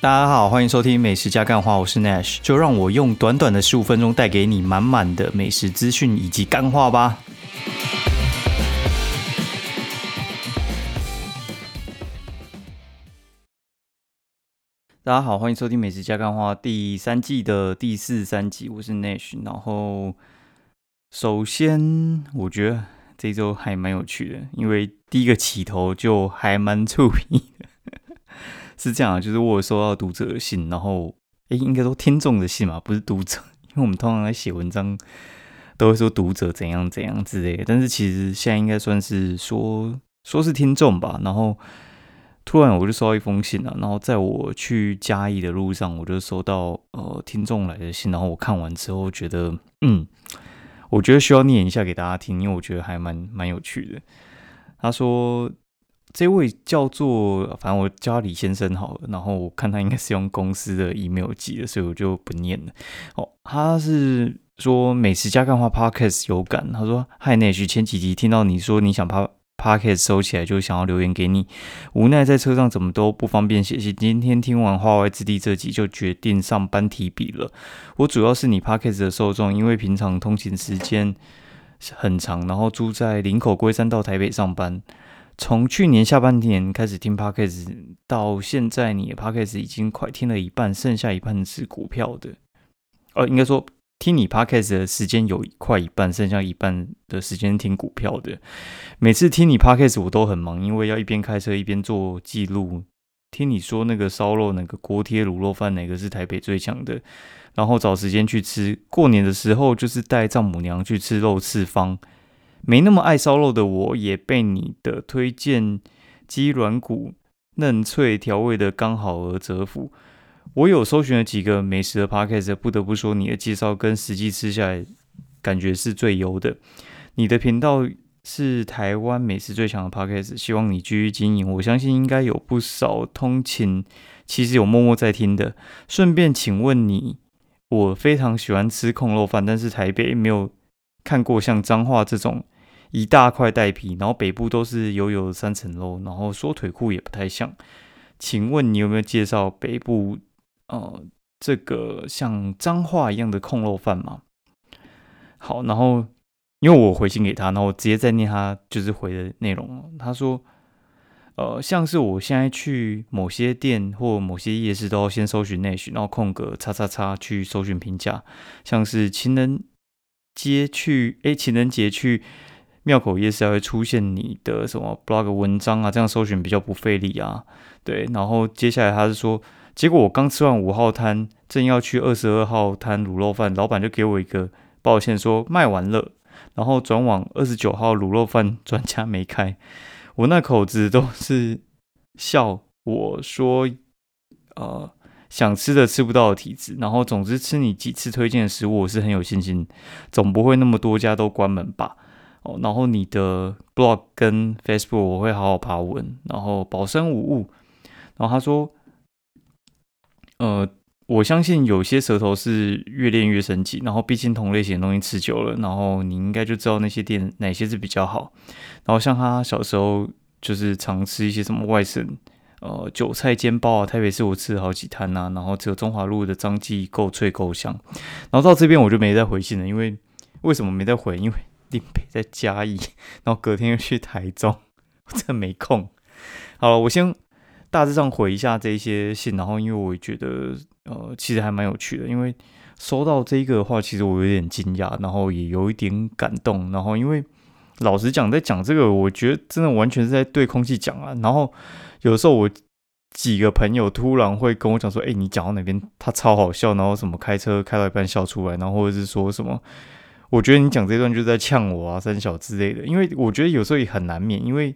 大家好，欢迎收听美食加干话，我是 Nash，就让我用短短的十五分钟带给你满满的美食资讯以及干话吧。大家好，欢迎收听美食加干话第三季的第四三集，我是 Nash。然后，首先我觉得这周还蛮有趣的，因为第一个起头就还蛮 触鼻的。是这样啊，就是我有收到读者的信，然后诶，应该说听众的信嘛，不是读者，因为我们通常在写文章都会说读者怎样怎样之类的，但是其实现在应该算是说说是听众吧。然后突然我就收到一封信了，然后在我去嘉义的路上，我就收到呃听众来的信，然后我看完之后觉得，嗯，我觉得需要念一下给大家听，因为我觉得还蛮蛮有趣的。他说。这位叫做，反正我叫李先生好了。然后我看他应该是用公司的 email 寄的，所以我就不念了。哦，他是说美食加干话 podcast 有感。他说：“嗨，Nash，前几集听到你说你想把 podcast 收起来，就想要留言给你。无奈在车上怎么都不方便写信。今天听完《话外之地》这集，就决定上班提笔了。我主要是你 podcast 的受众，因为平常通勤时间很长，然后住在林口龟山到台北上班。”从去年下半年开始听 podcast，到现在你的 podcast 已经快听了一半，剩下一半是股票的。呃，应该说听你 podcast 的时间有快一半，剩下一半的时间听股票的。每次听你 podcast 我都很忙，因为要一边开车一边做记录，听你说那个烧肉、那个锅贴卤肉饭哪个是台北最强的，然后找时间去吃。过年的时候就是带丈母娘去吃肉翅方。没那么爱烧肉的我，也被你的推荐鸡软骨嫩脆调味的刚好而折服。我有搜寻了几个美食的 podcast，不得不说你的介绍跟实际吃下来感觉是最优的。你的频道是台湾美食最强的 podcast，希望你继续经营。我相信应该有不少通勤其实有默默在听的。顺便请问你，我非常喜欢吃控肉饭，但是台北没有看过像彰化这种。一大块带皮，然后北部都是油油三层肉，然后缩腿裤也不太像。请问你有没有介绍北部呃这个像脏话一样的控肉饭吗？好，然后因为我回信给他，然后我直接在念他就是回的内容。他说，呃，像是我现在去某些店或某些夜市都要先搜寻内需，然后空格叉叉叉去搜寻评价，像是情人节去，哎，情人节去。庙口夜市还会出现你的什么 blog 文章啊？这样搜寻比较不费力啊。对，然后接下来他是说，结果我刚吃完五号摊，正要去二十二号摊卤肉饭，老板就给我一个抱歉说卖完了，然后转往二十九号卤肉饭专家没开。我那口子都是笑我说，呃，想吃的吃不到的体质。然后总之吃你几次推荐的食物，我是很有信心，总不会那么多家都关门吧。哦，然后你的 blog 跟 Facebook 我会好好爬文，然后保身无误。然后他说，呃，我相信有些舌头是越练越神级。然后毕竟同类型的东西吃久了，然后你应该就知道那些店哪些是比较好。然后像他小时候就是常吃一些什么外省呃韭菜煎包啊，台北市我吃了好几摊呐。然后只有中华路的张记够脆够香。然后到这边我就没再回信了，因为为什么没再回？因为定北在嘉义，然后隔天又去台中，我真的没空。好了，我先大致上回一下这些信，然后因为我觉得呃其实还蛮有趣的，因为收到这个的话，其实我有点惊讶，然后也有一点感动。然后因为老实讲，在讲这个，我觉得真的完全是在对空气讲啊。然后有时候我几个朋友突然会跟我讲说：“哎，你讲到哪边，他超好笑，然后什么开车开到一半笑出来，然后或者是说什么。”我觉得你讲这段就是在呛我啊，三小之类的。因为我觉得有时候也很难免，因为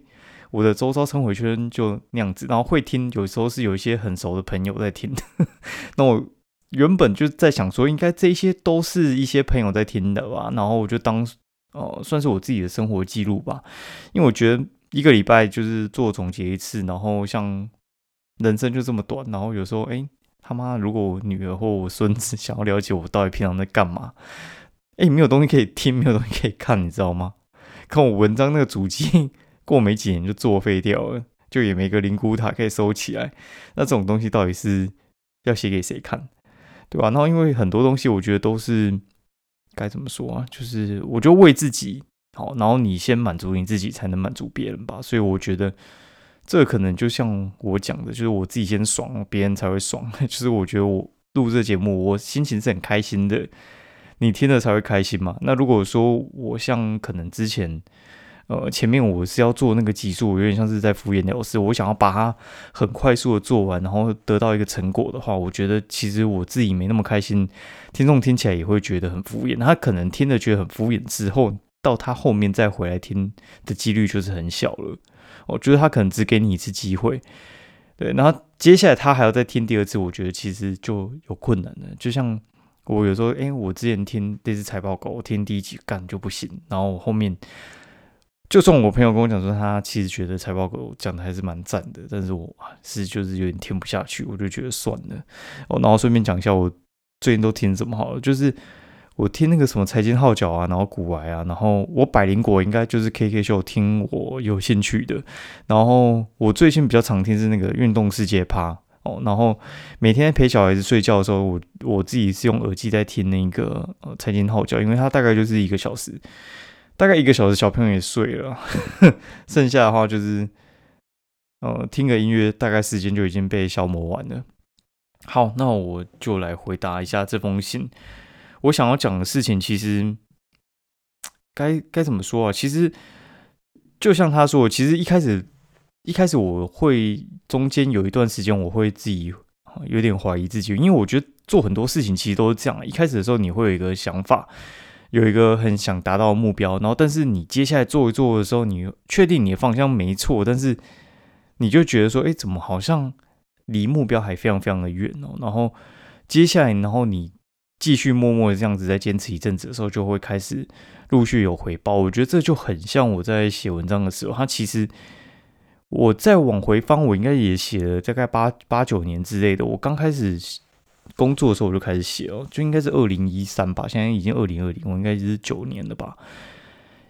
我的周遭生活圈就那样子，然后会听，有时候是有一些很熟的朋友在听。那我原本就在想说，应该这些都是一些朋友在听的吧。然后我就当哦，算是我自己的生活记录吧。因为我觉得一个礼拜就是做总结一次，然后像人生就这么短，然后有时候哎他妈，如果我女儿或我孙子想要了解我到底平常在干嘛。哎，没有东西可以听，没有东西可以看，你知道吗？看我文章那个主机，过没几年就作废掉了，就也没个灵骨塔可以收起来。那这种东西到底是要写给谁看，对吧？然后因为很多东西，我觉得都是该怎么说啊？就是我就为自己好，然后你先满足你自己，才能满足别人吧。所以我觉得这可能就像我讲的，就是我自己先爽，别人才会爽。就是我觉得我录这节目，我心情是很开心的，你听了才会开心嘛。那如果说我像可能之前。呃，前面我是要做那个技术，有点像是在敷衍了事。我想要把它很快速的做完，然后得到一个成果的话，我觉得其实我自己没那么开心，听众听起来也会觉得很敷衍。他可能听了觉得很敷衍之后，到他后面再回来听的几率就是很小了。我觉得他可能只给你一次机会，对，然后接下来他还要再听第二次，我觉得其实就有困难了。就像我有时候，哎，我之前听这只财报狗，我听第一集干就不行，然后我后面。就算我朋友跟我讲说，他其实觉得财报狗讲的还是蛮赞的，但是我是就是有点听不下去，我就觉得算了。哦，然后顺便讲一下，我最近都听什么好了，就是我听那个什么财经号角啊，然后古玩啊，然后我百灵果应该就是 K K 秀听我有兴趣的，然后我最近比较常听是那个运动世界趴哦，然后每天陪小孩子睡觉的时候，我我自己是用耳机在听那个呃财经号角，因为它大概就是一个小时。大概一个小时，小朋友也睡了，剩下的话就是，呃，听个音乐，大概时间就已经被消磨完了。好，那我就来回答一下这封信。我想要讲的事情，其实该该怎么说啊？其实就像他说，其实一开始一开始我会中间有一段时间，我会自己有点怀疑自己，因为我觉得做很多事情其实都是这样。一开始的时候，你会有一个想法。有一个很想达到的目标，然后但是你接下来做一做的时候，你确定你的方向没错，但是你就觉得说，哎，怎么好像离目标还非常非常的远哦？然后接下来，然后你继续默默的这样子在坚持一阵子的时候，就会开始陆续有回报。我觉得这就很像我在写文章的时候，它其实我在往回翻，我应该也写了大概八八九年之类的。我刚开始。工作的时候我就开始写哦，就应该是二零一三吧，现在已经二零二零，我应该是九年了吧。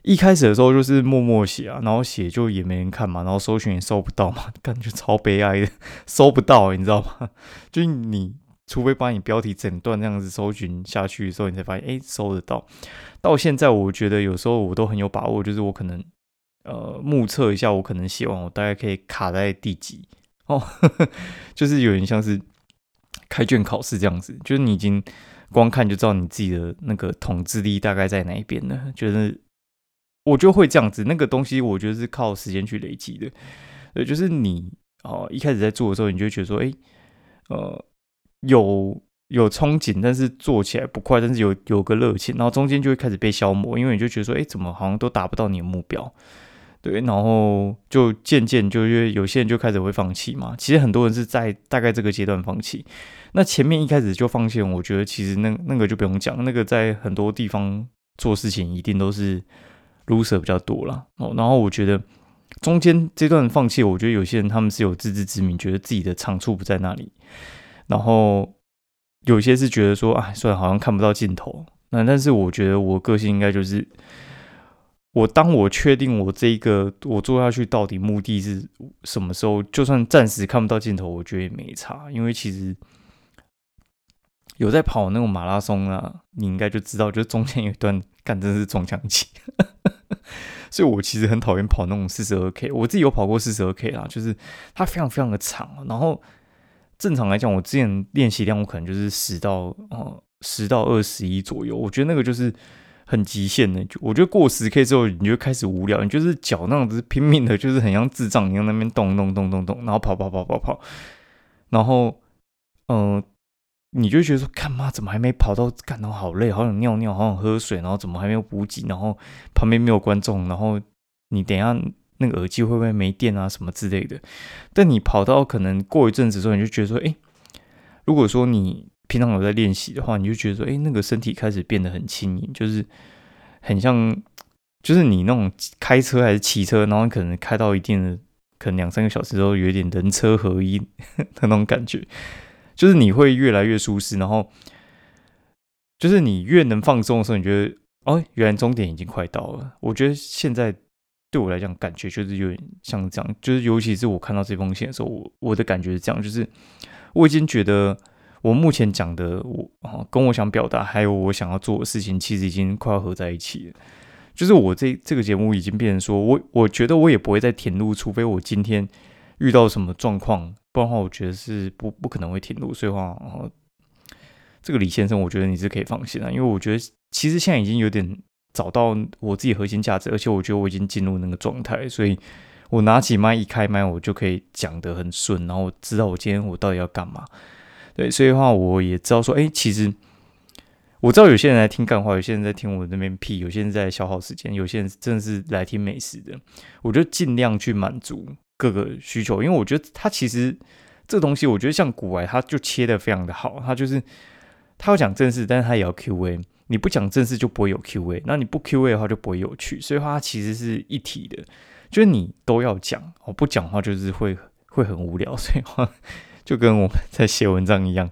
一开始的时候就是默默写啊，然后写就也没人看嘛，然后搜寻也搜不到嘛，感觉超悲哀的，搜不到，你知道吗？就你除非把你标题整段这样子搜寻下去的时候，你才发现哎，搜得到。到现在我觉得有时候我都很有把握，就是我可能呃目测一下，我可能写完我大概可以卡在第几哦，就是有点像是。开卷考试这样子，就是你已经光看就知道你自己的那个统治力大概在哪一边了。就是我就会这样子，那个东西我觉得是靠时间去累积的。呃，就是你哦，一开始在做的时候，你就觉得说，哎，呃，有有憧憬，但是做起来不快，但是有有个热情，然后中间就会开始被消磨，因为你就觉得说，哎，怎么好像都达不到你的目标。对，然后就渐渐就因为有些人就开始会放弃嘛。其实很多人是在大概这个阶段放弃。那前面一开始就放弃，我觉得其实那那个就不用讲，那个在很多地方做事情一定都是 loser 比较多了。哦，然后我觉得中间这段放弃，我觉得有些人他们是有自知之明，觉得自己的长处不在那里。然后有些是觉得说，哎，虽然好像看不到尽头，那但是我觉得我个性应该就是。我当我确定我这一个我做下去到底目的是什么时候，就算暂时看不到尽头，我觉得也没差。因为其实有在跑那种马拉松啊，你应该就知道，就中间有一段干真是撞墙期。所以我其实很讨厌跑那种四十二 K，我自己有跑过四十二 K 啦，就是它非常非常的长。然后正常来讲，我之前练习量我可能就是十到哦十到二十一左右，我觉得那个就是。很极限的，就我觉得过十 K 之后，你就开始无聊，你就是脚那样子拼命的，就是很像智障一样那边动动动动动，然后跑跑跑跑跑，然后嗯，你就觉得说，干嘛怎么还没跑到？感到好累，好想尿尿，好想喝水，然后怎么还没有补给？然后旁边没有观众，然后你等下那个耳机会不会没电啊？什么之类的？但你跑到可能过一阵子之后，你就觉得说，哎，如果说你。平常有在练习的话，你就觉得说，哎，那个身体开始变得很轻盈，就是很像，就是你那种开车还是骑车，然后可能开到一定的，可能两三个小时之后，有点人车合一的那种感觉，就是你会越来越舒适，然后就是你越能放松的时候，你觉得，哦，原来终点已经快到了。我觉得现在对我来讲，感觉就是有点像这样，就是尤其是我看到这封信的时候，我我的感觉是这样，就是我已经觉得。我目前讲的，我啊跟我想表达，还有我想要做的事情，其实已经快要合在一起了。就是我这这个节目已经变成说，我我觉得我也不会再填录，除非我今天遇到什么状况，不然的话，我觉得是不不可能会填录。所以话，这个李先生，我觉得你是可以放心的，因为我觉得其实现在已经有点找到我自己核心价值，而且我觉得我已经进入那个状态，所以我拿起麦一开麦，我就可以讲得很顺，然后我知道我今天我到底要干嘛。对，所以的话，我也知道说，哎，其实我知道有些人来听干话，有些人在听我那边屁，有些人在消耗时间，有些人真的是来听美食的。我就尽量去满足各个需求，因为我觉得它其实这个东西，我觉得像古玩，它就切的非常的好。它就是它要讲正事，但是它也要 Q A。你不讲正事就不会有 Q A，那你不 Q A 的话就不会有趣。所以它其实是一体的，就是你都要讲，我不讲话就是会会很无聊。所以话。就跟我们在写文章一样，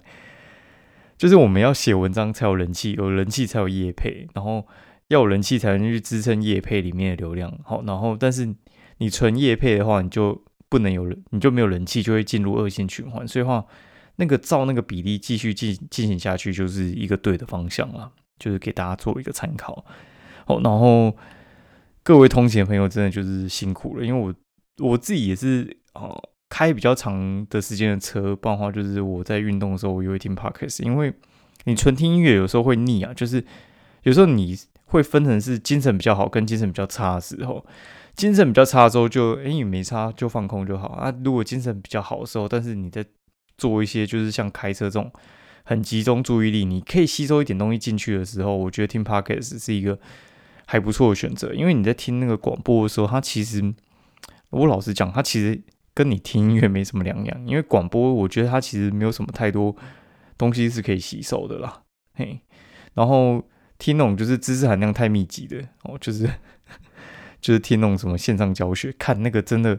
就是我们要写文章才有人气，有人气才有业配，然后要有人气才能去支撑业配里面的流量。好，然后但是你纯业配的话，你就不能有人，你就没有人气，就会进入恶性循环。所以话，那个照那个比例继续进进行下去，就是一个对的方向了，就是给大家做一个参考。好，然后各位通勤的朋友真的就是辛苦了，因为我我自己也是哦。开比较长的时间的车，不然的话就是我在运动的时候，我也会听 podcast。因为你纯听音乐有时候会腻啊，就是有时候你会分成是精神比较好跟精神比较差的时候。精神比较差的时候，就哎你没差就放空就好啊。如果精神比较好的时候，但是你在做一些就是像开车这种很集中注意力，你可以吸收一点东西进去的时候，我觉得听 podcast 是一个还不错的选择。因为你在听那个广播的时候，它其实我老实讲，它其实。跟你听音乐没什么两样，因为广播我觉得它其实没有什么太多东西是可以吸收的啦，嘿。然后听那种就是知识含量太密集的哦，就是就是听那种什么线上教学，看那个真的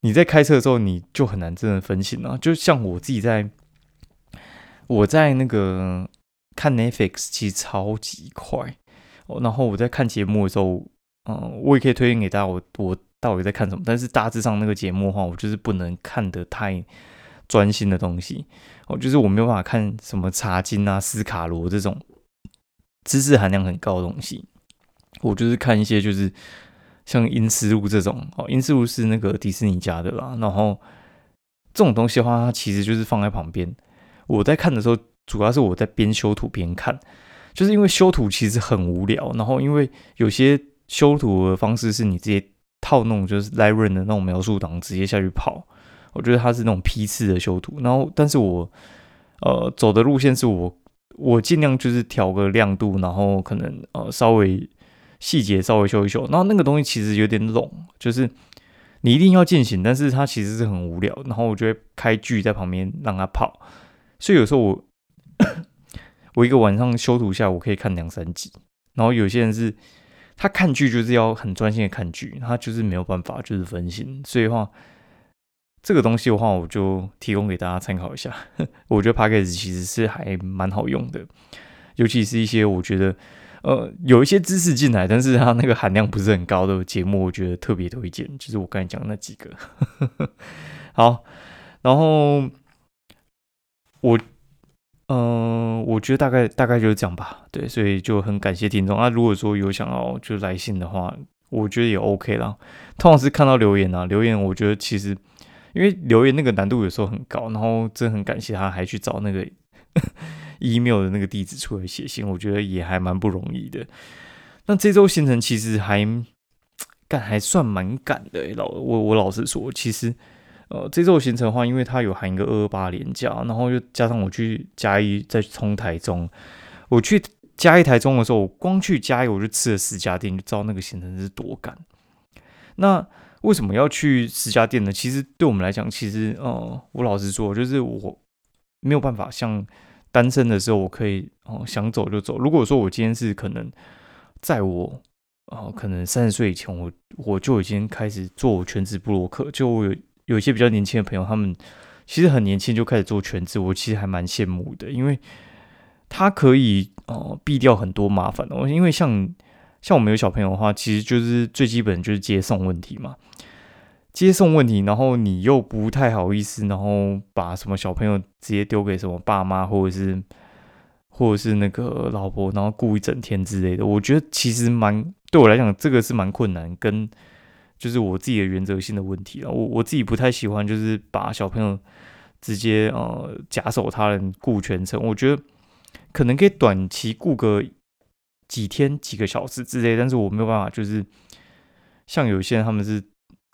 你在开车的时候你就很难真的分心啊。就像我自己在我在那个看 Netflix 其实超级快，然后我在看节目的时候，嗯，我也可以推荐给大家，我我。到底在看什么？但是大致上那个节目的话，我就是不能看得太专心的东西。哦，就是我没有办法看什么查经啊、斯卡罗这种知识含量很高的东西。我就是看一些就是像《阴思路》这种。哦，《阴思路》是那个迪士尼家的啦。然后这种东西的话，它其实就是放在旁边。我在看的时候，主要是我在边修图边看，就是因为修图其实很无聊。然后因为有些修图的方式是你直接。套那种就是 l i g h t r n 的那种描述档直接下去跑，我觉得它是那种批次的修图。然后，但是我呃走的路线是我我尽量就是调个亮度，然后可能呃稍微细节稍微修一修。然后那个东西其实有点拢，就是你一定要进行，但是它其实是很无聊。然后我就会开剧在旁边让它跑，所以有时候我 我一个晚上修图下，我可以看两三集。然后有些人是。他看剧就是要很专心的看剧，他就是没有办法就是分心，所以话这个东西的话，我就提供给大家参考一下。我觉得 Podcast 其实是还蛮好用的，尤其是一些我觉得呃有一些知识进来，但是它那个含量不是很高的节目，我觉得特别推荐，就是我刚才讲那几个。好，然后我。嗯，我觉得大概大概就是这样吧。对，所以就很感谢听众啊。如果说有想要就来信的话，我觉得也 OK 啦。通常是看到留言啊，留言我觉得其实因为留言那个难度有时候很高，然后真的很感谢他还去找那个 email 的那个地址出来写信，我觉得也还蛮不容易的。那这周行程其实还 赶还算蛮赶的，老我我老实说，其实。呃，这周行程的话，因为它有含一个二二八连假，然后又加上我去嘉义，再冲台中，我去嘉义台中的时候，我光去嘉义我就吃了十家店，就知道那个行程是多赶。那为什么要去十家店呢？其实对我们来讲，其实呃，我老实说，就是我没有办法像单身的时候，我可以哦想走就走。如果说我今天是可能在我哦可能三十岁以前，我我就已经开始做全职布洛克，就。有一些比较年轻的朋友，他们其实很年轻就开始做全职，我其实还蛮羡慕的，因为他可以哦避掉很多麻烦哦。因为像像我们有小朋友的话，其实就是最基本就是接送问题嘛。接送问题，然后你又不太好意思，然后把什么小朋友直接丢给什么爸妈，或者是或者是那个老婆，然后顾一整天之类的。我觉得其实蛮对我来讲，这个是蛮困难，跟就是我自己的原则性的问题了。我我自己不太喜欢，就是把小朋友直接呃假手他人顾全程。我觉得可能可以短期顾个几天、几个小时之类，但是我没有办法，就是像有些人他们是。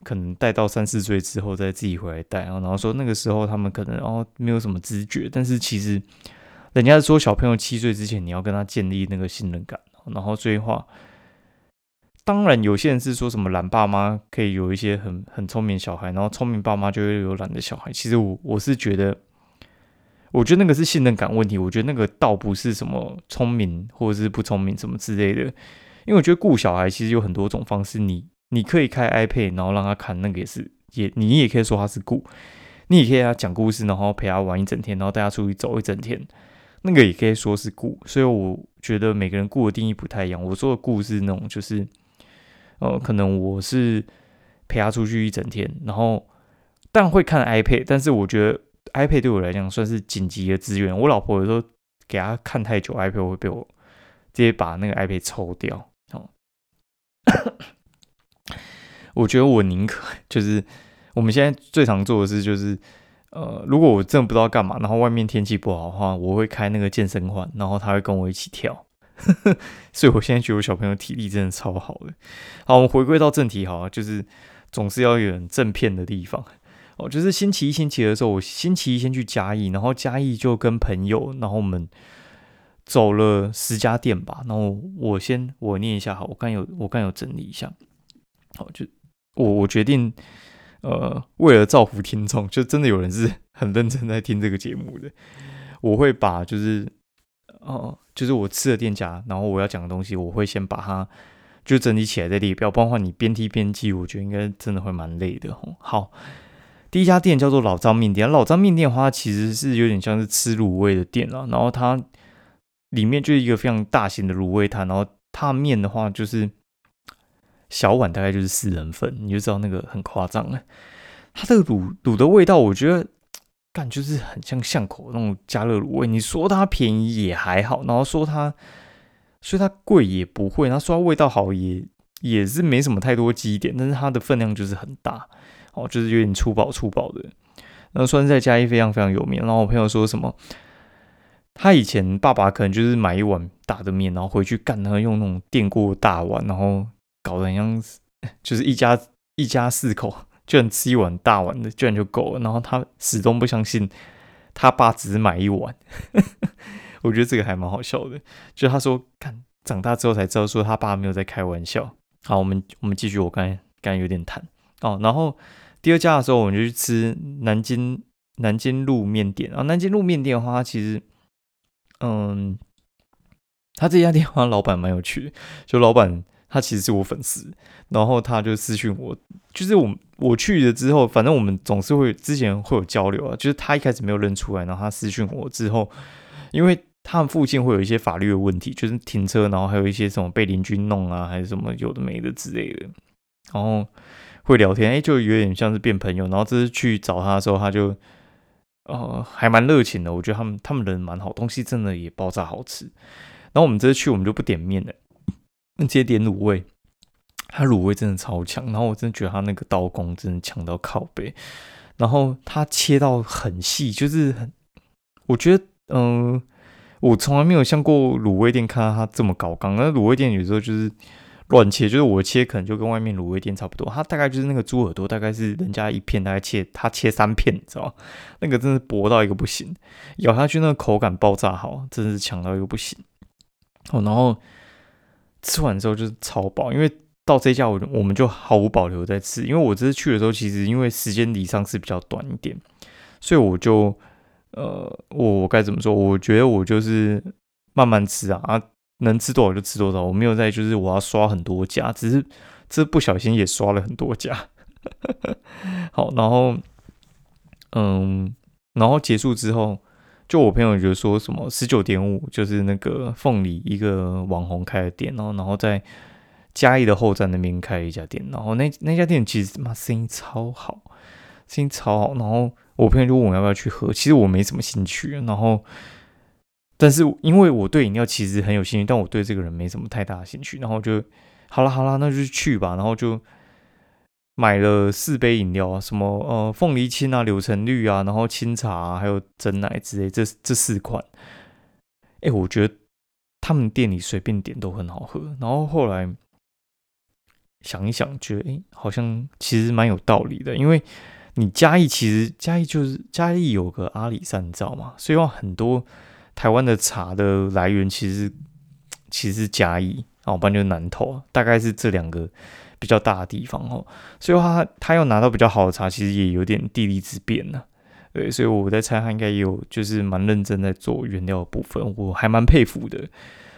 可能带到三四岁之后再自己回来带，然后说那个时候他们可能哦没有什么知觉，但是其实人家说小朋友七岁之前你要跟他建立那个信任感，然后这句话，当然有些人是说什么懒爸妈可以有一些很很聪明小孩，然后聪明爸妈就会有懒的小孩。其实我我是觉得，我觉得那个是信任感问题，我觉得那个倒不是什么聪明或者是不聪明什么之类的，因为我觉得顾小孩其实有很多种方式，你。你可以开 iPad，然后让他看，那个也是也，你也可以说他是顾，你也可以给他讲故事，然后陪他玩一整天，然后带他出去走一整天，那个也可以说是顾。所以我觉得每个人顾的定义不太一样。我说的顾是那种，就是呃，可能我是陪他出去一整天，然后但会看 iPad，但是我觉得 iPad 对我来讲算是紧急的资源。我老婆有时候给他看太久，iPad 会被我直接把那个 iPad 抽掉。哦。我觉得我宁可 就是我们现在最常做的事就是，呃，如果我真的不知道干嘛，然后外面天气不好的话，我会开那个健身环，然后他会跟我一起跳。所以我现在觉得我小朋友体力真的超好的。好，我们回归到正题，好，就是总是要有人正片的地方哦。就是星期一、星期二的时候，我星期一先去嘉义，然后嘉义就跟朋友，然后我们走了十家店吧。然后我先我念一下，好，我刚有我刚有整理一下，好就。我我决定，呃，为了造福听众，就真的有人是很认真在听这个节目的，我会把就是，哦，就是我吃的店家，然后我要讲的东西，我会先把它就整理起来在列表，不然的话你边听边记，我觉得应该真的会蛮累的。好，第一家店叫做老张面店，老张面店的话其实是有点像是吃卤味的店了，然后它里面就是一个非常大型的卤味摊，然后它面的话就是。小碗大概就是四人份，你就知道那个很夸张了。它这个卤卤的味道，我觉得感就是很像巷口那种加热卤味。你说它便宜也还好，然后说它说它贵也不会，然后说它味道好也也是没什么太多基点，但是它的分量就是很大哦，就是有点粗饱粗饱的。然后算是在嘉义非常非常有名。然后我朋友说什么，他以前爸爸可能就是买一碗大的面，然后回去干，他用那种电锅大碗，然后。搞得像，就是一家一家四口，居然吃一碗大碗的，居然就够了。然后他始终不相信他爸只是买一碗，我觉得这个还蛮好笑的。就他说，看长大之后才知道，说他爸没有在开玩笑。好，我们我们继续，我刚才刚才有点谈哦。然后第二家的时候，我们就去吃南京南京路面店。然后南京路面店的话，其实，嗯，他这家店好像老板蛮有趣的，就老板。他其实是我粉丝，然后他就私讯我，就是我我去了之后，反正我们总是会之前会有交流啊，就是他一开始没有认出来，然后他私讯我之后，因为他们附近会有一些法律的问题，就是停车，然后还有一些什么被邻居弄啊，还是什么有的没的之类的，然后会聊天，哎，就有点像是变朋友。然后这次去找他的时候，他就呃还蛮热情的，我觉得他们他们人蛮好，东西真的也爆炸好吃。然后我们这次去，我们就不点面了。直接点卤味，他卤味真的超强，然后我真的觉得他那个刀工真的强到靠背，然后他切到很细，就是很，我觉得，嗯，我从来没有像过卤味店看到他这么高刚，那卤味店有时候就是乱切，就是我切可能就跟外面卤味店差不多，他大概就是那个猪耳朵大概是人家一片大概切，他切三片，你知道？那个真是薄到一个不行，咬下去那个口感爆炸好，真是强到一个不行，哦，然后。吃完之后就是超饱，因为到这家我我们就毫无保留在吃。因为我这次去的时候，其实因为时间离上次比较短一点，所以我就呃，我我该怎么说？我觉得我就是慢慢吃啊，啊，能吃多少就吃多少。我没有在就是我要刷很多家，只是这不小心也刷了很多家。好，然后嗯，然后结束之后。就我朋友就说什么十九点五，就是那个凤梨一个网红开的店，然后然后在嘉义的后站那边开了一家店，然后那那家店其实妈生意超好，生意超好。然后我朋友就问我要不要去喝，其实我没什么兴趣。然后，但是因为我对饮料其实很有兴趣，但我对这个人没什么太大的兴趣。然后就好了好了，那就去吧。然后就买了四杯饮料，什么呃凤梨青啊、柳橙绿啊，然后清茶啊，还有真奶之类，这这四款。哎，我觉得他们店里随便点都很好喝。然后后来。想一想，觉得哎，好像其实蛮有道理的。因为你嘉义其实嘉义就是嘉义有个阿里山你知道吗，所以话很多台湾的茶的来源其实其实是嘉义，然后不然就南投，大概是这两个比较大的地方哦。所以话他他要拿到比较好的茶，其实也有点地利之便呢。对，所以我在猜他应该也有就是蛮认真在做原料的部分，我还蛮佩服的。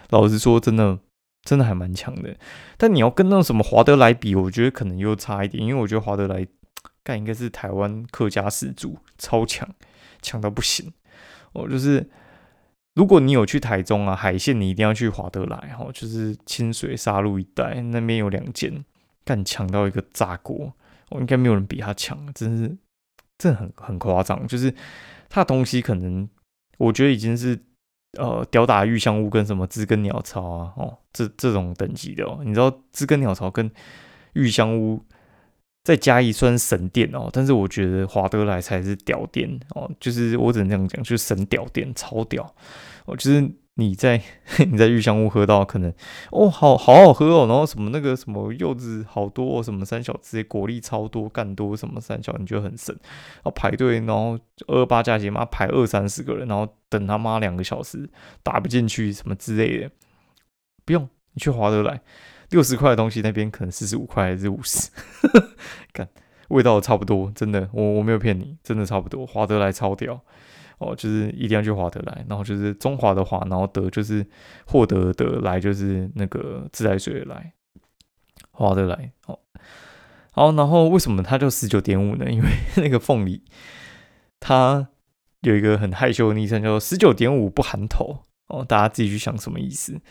老实说，真的。真的还蛮强的，但你要跟那种什么华德来比，我觉得可能又差一点，因为我觉得华德来 干应该是台湾客家始祖，超强，强到不行。哦，就是如果你有去台中啊，海线你一定要去华德来，哈，就是清水沙鹿一带那边有两间，干强到一个炸锅，我应该没有人比他强，真是，真的很很夸张，就是他的东西可能我觉得已经是。呃，吊打玉香屋跟什么知根鸟巢啊，哦，这这种等级的哦，你知道知根鸟巢跟玉香屋再加一算神殿哦，但是我觉得华德来才是屌殿哦，就是我只能这样讲，就是神屌殿，超屌哦，就是。你在 你在玉香屋喝到可能哦，好好好喝哦，然后什么那个什么柚子好多，什么三小之类果粒超多，干多什么三小，你觉得很神，然后排队，然后二八价钱嘛，排二三十个人，然后等他妈两个小时打不进去什么之类的，不用你去华德来，六十块的东西那边可能四十五块还是五十，看味道差不多，真的，我我没有骗你，真的差不多，华德来超屌。哦，就是一定要去华德来，然后就是中华的华，然后德就是获得的来，就是那个自来水的来，华德来。哦，好，然后为什么它叫十九点五呢？因为 那个凤梨，它有一个很害羞的昵称，叫做十九点五不含头。哦，大家自己去想什么意思，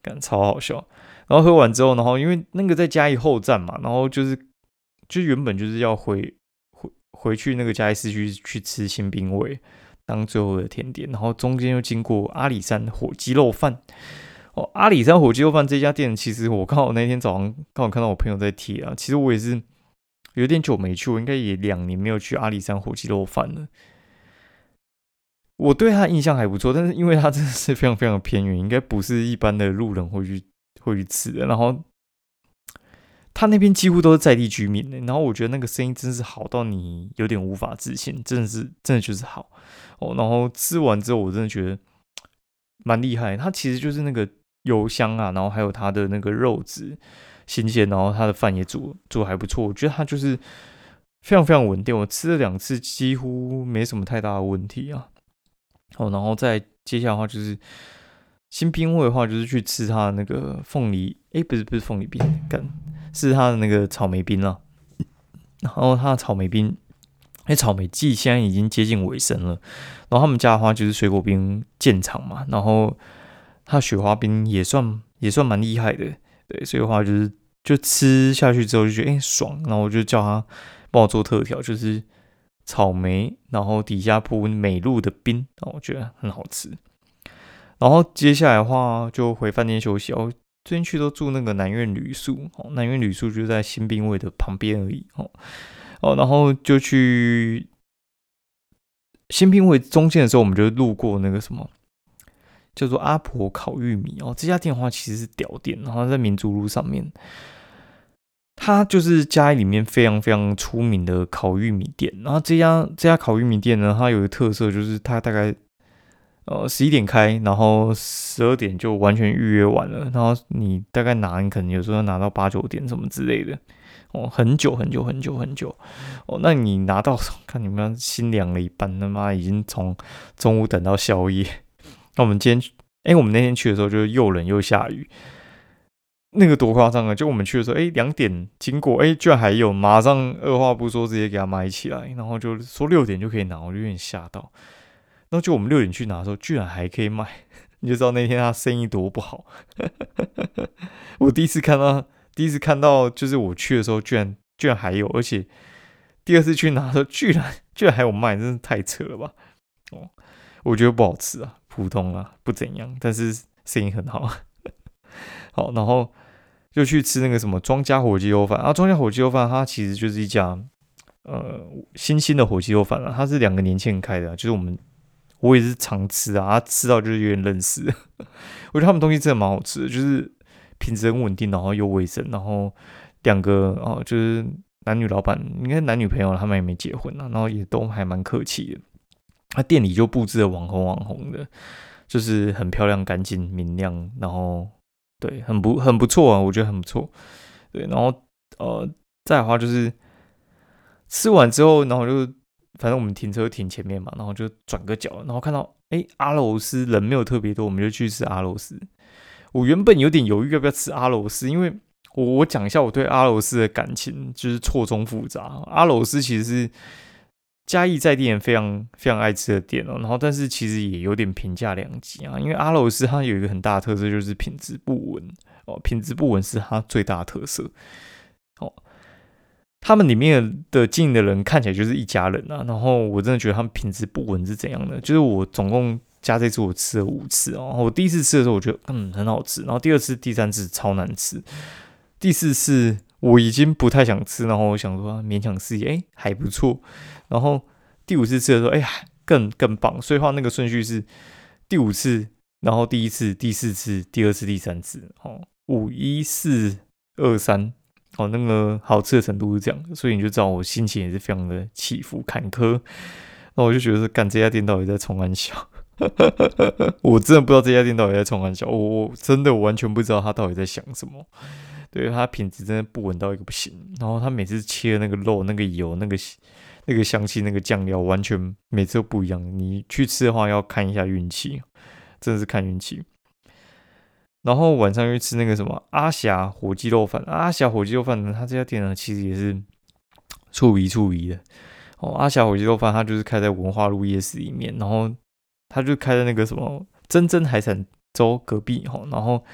感超好笑。然后喝完之后，然后因为那个在嘉义后站嘛，然后就是就原本就是要回回回去那个嘉义市区去吃新兵味。当最后的甜点，然后中间又经过阿里山火鸡肉饭哦。阿里山火鸡肉饭这家店，其实我刚好那天早上刚好看到我朋友在贴啊。其实我也是有点久没去，我应该也两年没有去阿里山火鸡肉饭了。我对他印象还不错，但是因为他真的是非常非常偏远，应该不是一般的路人会去会去吃的。然后。他那边几乎都是在地居民，然后我觉得那个声音真是好到你有点无法置信，真的是真的就是好哦。然后吃完之后，我真的觉得蛮厉害。它其实就是那个油香啊，然后还有它的那个肉质新鲜，然后它的饭也煮煮还不错。我觉得它就是非常非常稳定，我吃了两次几乎没什么太大的问题啊。哦，然后再接下来的话就是新兵味的话，就是去吃它的那个凤梨，哎，不是不是凤梨冰干。是它的那个草莓冰了，然后它的草莓冰，因草莓季现在已经接近尾声了，然后他们家的话就是水果冰建厂嘛，然后它雪花冰也算也算蛮厉害的，对，所以的话就是就吃下去之后就觉得哎爽，然后我就叫他帮我做特调，就是草莓，然后底下铺美露的冰，然后我觉得很好吃，然后接下来的话就回饭店休息哦。最近去都住那个南苑旅宿，哦，南苑旅宿就在新兵卫的旁边而已，哦，哦，然后就去新兵卫中间的时候，我们就路过那个什么叫做阿婆烤玉米哦，这家店的话其实是屌店，然后在民族路上面，它就是家里面非常非常出名的烤玉米店，然后这家这家烤玉米店呢，它有个特色就是它大概。呃，十一点开，然后十二点就完全预约完了。然后你大概拿，你可能有时候要拿到八九点什么之类的，哦，很久很久很久很久。哦，那你拿到 看你们心凉了一半，他妈已经从中午等到宵夜。那我们今天，哎，我们那天去的时候就又冷又下雨，那个多夸张啊！就我们去的时候，哎，两点经过，哎，居然还有，马上二话不说直接给他买起来，然后就说六点就可以拿，我就有点吓到。然后就我们六点去拿的时候，居然还可以卖，你就知道那天他生意多不好。我第一次看到第一次看到，就是我去的时候，居然居然还有，而且第二次去拿的时候，居然居然还有卖，真是太扯了吧？哦，我觉得不好吃啊，普通啊，不怎样，但是生意很好。好，然后就去吃那个什么庄家火鸡肉饭啊，庄家火鸡肉饭它其实就是一家呃新兴的火鸡肉饭啊，它是两个年轻人开的，就是我们我也是常吃啊，吃到就是有点认识。我觉得他们东西真的蛮好吃的，就是品质很稳定，然后又卫生，然后两个哦就是男女老板，应该男女朋友他们也没结婚啊，然后也都还蛮客气的。他店里就布置的网红网红的，就是很漂亮、干净、明亮，然后。对，很不很不错啊，我觉得很不错。对，然后呃，再的话就是吃完之后，然后就反正我们停车停前面嘛，然后就转个角，然后看到哎阿罗斯人没有特别多，我们就去吃阿罗斯。我原本有点犹豫要不要吃阿罗斯，因为我我讲一下我对阿罗斯的感情，就是错综复杂。阿罗斯其实是。嘉义在地人非常非常爱吃的店哦，然后但是其实也有点评价两极啊，因为阿罗斯它有一个很大的特色就是品质不稳哦，品质不稳是它最大的特色。他们里面的经营的人看起来就是一家人啊，然后我真的觉得他们品质不稳是怎样的？就是我总共加这次我吃了五次哦，我第一次吃的时候我觉得嗯很好吃，然后第二次、第三次超难吃，第四次我已经不太想吃，然后我想说勉强试一，哎还不错。然后第五次吃的时候，哎，更更棒。所以话那个顺序是第五次，然后第一次、第四次、第二次、第三次，哦，五一四二三，哦，那个好吃的程度是这样。所以你就知道我心情也是非常的起伏坎坷。那我就觉得，干这家店到底在冲安小？我真的不知道这家店到底在冲安小。我我真的完全不知道他到底在想什么。对他品质真的不稳到一个不行。然后他每次切的那个肉、那个油、那个。那个香气，那个酱料，完全每次都不一样。你去吃的话，要看一下运气，真的是看运气。然后晚上又吃那个什么阿霞火鸡肉饭。阿霞火鸡肉饭呢，他这家店呢，其实也是处鱼处鱼的哦。阿霞火鸡肉饭，它就是开在文化路夜市里面，然后他就开在那个什么真真海产粥隔壁哈。然后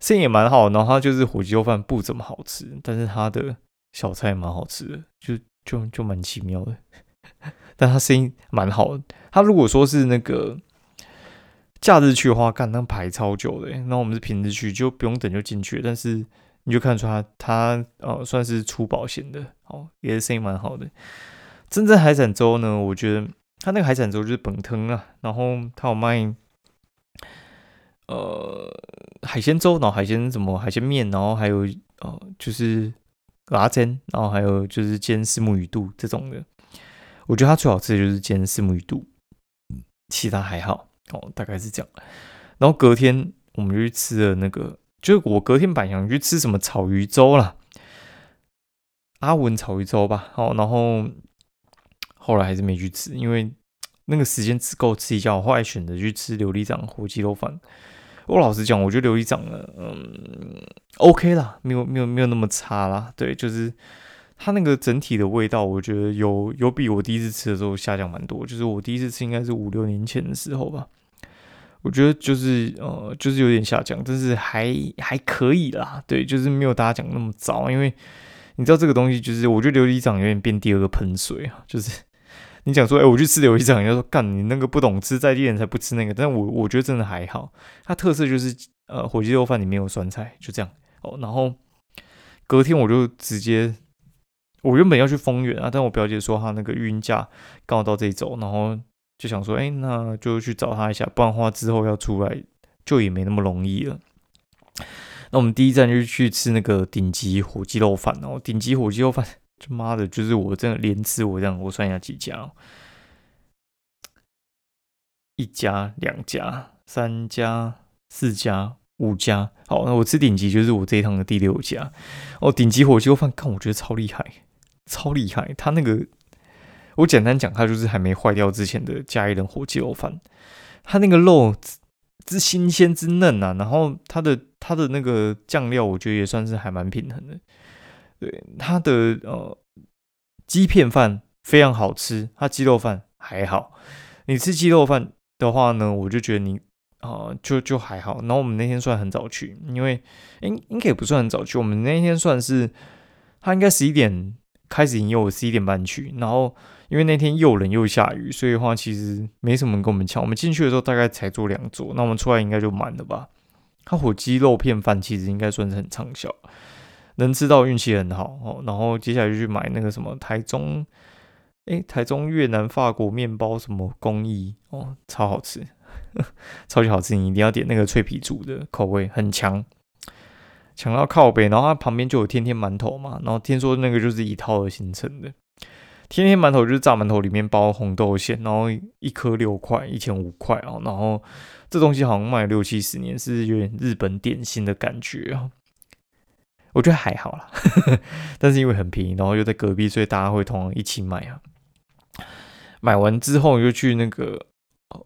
生意也蛮好，然后它就是火鸡肉饭不怎么好吃，但是它的小菜蛮好吃的，就。就就蛮奇妙的，但他生意蛮好的。他如果说是那个假日去的话，干那排超久的。那我们是平日去，就不用等就进去。但是你就看出他他呃算是出保险的哦，也是生意蛮好的。真正海产粥呢，我觉得他那个海产粥就是本汤啊，然后他有卖呃海鲜粥，然后海鲜什么海鲜面，然后还有呃就是。拉煎，然后还有就是煎四目鱼肚这种的，我觉得它最好吃的就是煎四目鱼肚，其他还好哦，大概是这样。然后隔天我们就去吃了那个，就是我隔天本想去吃什么草鱼粥啦，阿文草鱼粥吧。好，然后后来还是没去吃，因为那个时间只够吃一家，后来选择去吃琉璃掌火鸡肉饭。我老实讲，我觉得琉璃掌呢，嗯，OK 啦，没有没有没有那么差啦。对，就是它那个整体的味道，我觉得有有比我第一次吃的时候下降蛮多。就是我第一次吃应该是五六年前的时候吧，我觉得就是呃，就是有点下降，但是还还可以啦。对，就是没有大家讲那么糟，因为你知道这个东西，就是我觉得琉璃掌有点变第二个喷水啊，就是。你讲说，哎，我去吃琉璃掌，人家说干你那个不懂吃，在地人才不吃那个。但我我觉得真的还好，它特色就是呃火鸡肉饭里面有酸菜，就这样哦。然后隔天我就直接，我原本要去丰原啊，但我表姐说她那个孕假刚好到这一周，然后就想说，哎，那就去找他一下，不然的话之后要出来就也没那么容易了。那我们第一站就去吃那个顶级火鸡肉饭哦，顶级火鸡肉饭。他妈的，就是我这样连吃，我这样我算一下几家，一家、两家、三家、四家、五家。好，那我吃顶级就是我这一趟的第六家。哦，顶级火鸡肉饭，看我觉得超厉害，超厉害。他那个，我简单讲，它就是还没坏掉之前的加一人火鸡肉饭。它那个肉之新鲜之嫩啊，然后它的它的那个酱料，我觉得也算是还蛮平衡的。对它的呃鸡片饭非常好吃，它鸡肉饭还好。你吃鸡肉饭的话呢，我就觉得你啊，就就还好。然后我们那天算很早去，因为应应该也不算很早去，我们那天算是他应该十一点开始营业，我十一点半去。然后因为那天又冷又下雨，所以的话其实没什么人跟我们抢。我们进去的时候大概才坐两桌，那我们出来应该就满了吧。他火鸡肉片饭其实应该算是很畅销，能吃到运气很好哦。然后接下来就去买那个什么台中。哎，台中越南法国面包什么工艺哦，超好吃，超级好吃！你一定要点那个脆皮煮的，口味很强，强到靠背。然后它旁边就有天天馒头嘛，然后听说那个就是一套而形成的。天天馒头就是炸馒头里面包红豆馅，然后一颗六块，一千五块哦。然后这东西好像卖六七十年，是有点日本点心的感觉啊。我觉得还好啦，但是因为很便宜，然后又在隔壁，所以大家会同样一起买啊。买完之后又去那个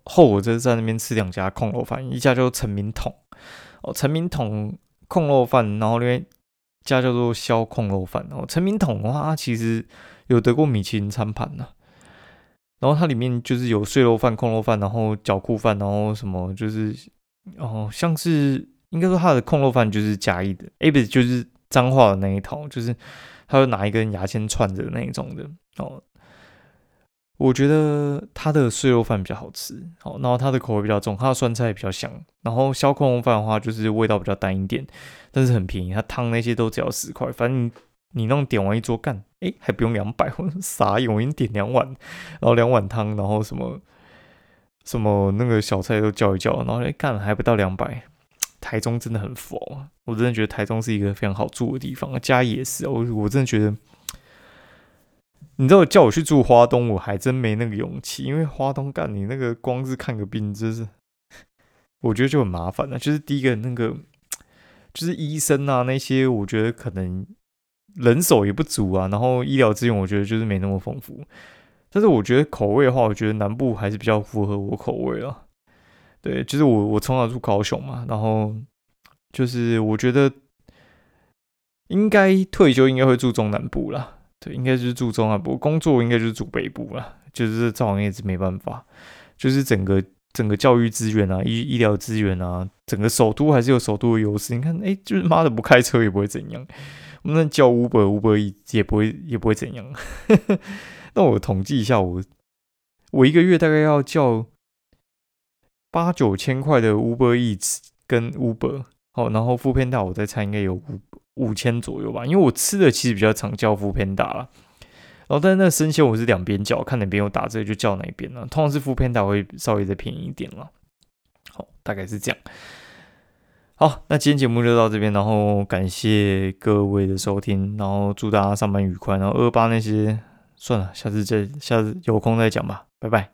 后火车站那边吃两家控肉饭，一家叫陈明桶哦，陈明桶控肉饭，然后另一家叫做肖控肉饭哦。陈明统的话，它其实有得过米其林餐盘呢。然后它里面就是有碎肉饭、控肉饭，然后绞裤饭，然后什么就是哦，像是应该说它的控肉饭就是嘉义的，哎不是就是脏话的那一套，就是他会拿一根牙签串着那一种的哦。我觉得它的碎肉饭比较好吃，好，然后它的口味比较重，它的酸菜比较香。然后小控肉饭的话，就是味道比较淡一点，但是很便宜，它汤那些都只要十块。反正你你那种点完一桌干，哎，还不用两百，我傻眼，我已经点两碗，然后两碗汤，然后什么什么那个小菜都叫一叫，然后哎干还不到两百。台中真的很佛，我真的觉得台中是一个非常好住的地方，家也是，我我真的觉得。你知道叫我去住花东，我还真没那个勇气，因为花东干你那个光是看个病，真是我觉得就很麻烦了。就是第一个那个，就是医生啊那些，我觉得可能人手也不足啊，然后医疗资源我觉得就是没那么丰富。但是我觉得口味的话，我觉得南部还是比较符合我口味啊。对，就是我我从小住高雄嘛，然后就是我觉得应该退休应该会住中南部了。对，应该就是住中南部，工作应该就是住北部了。就是这行业是没办法，就是整个整个教育资源啊，医医疗资源啊，整个首都还是有首都的优势。你看，哎，就是妈的不开车也不会怎样，我们那叫 Uber Uber 也不会也不会怎样。那我统计一下，我我一个月大概要叫八九千块的 Uber Eats 跟 Uber，好，然后副片大我再猜应该有五。五千左右吧，因为我吃的其实比较常叫副偏打了，然后但是那生鲜我是两边叫，看哪边有打折就叫哪边了。通常是副偏打会稍微再便宜一点了。好，大概是这样。好，那今天节目就到这边，然后感谢各位的收听，然后祝大家上班愉快。然后二八那些算了，下次再下次有空再讲吧，拜拜。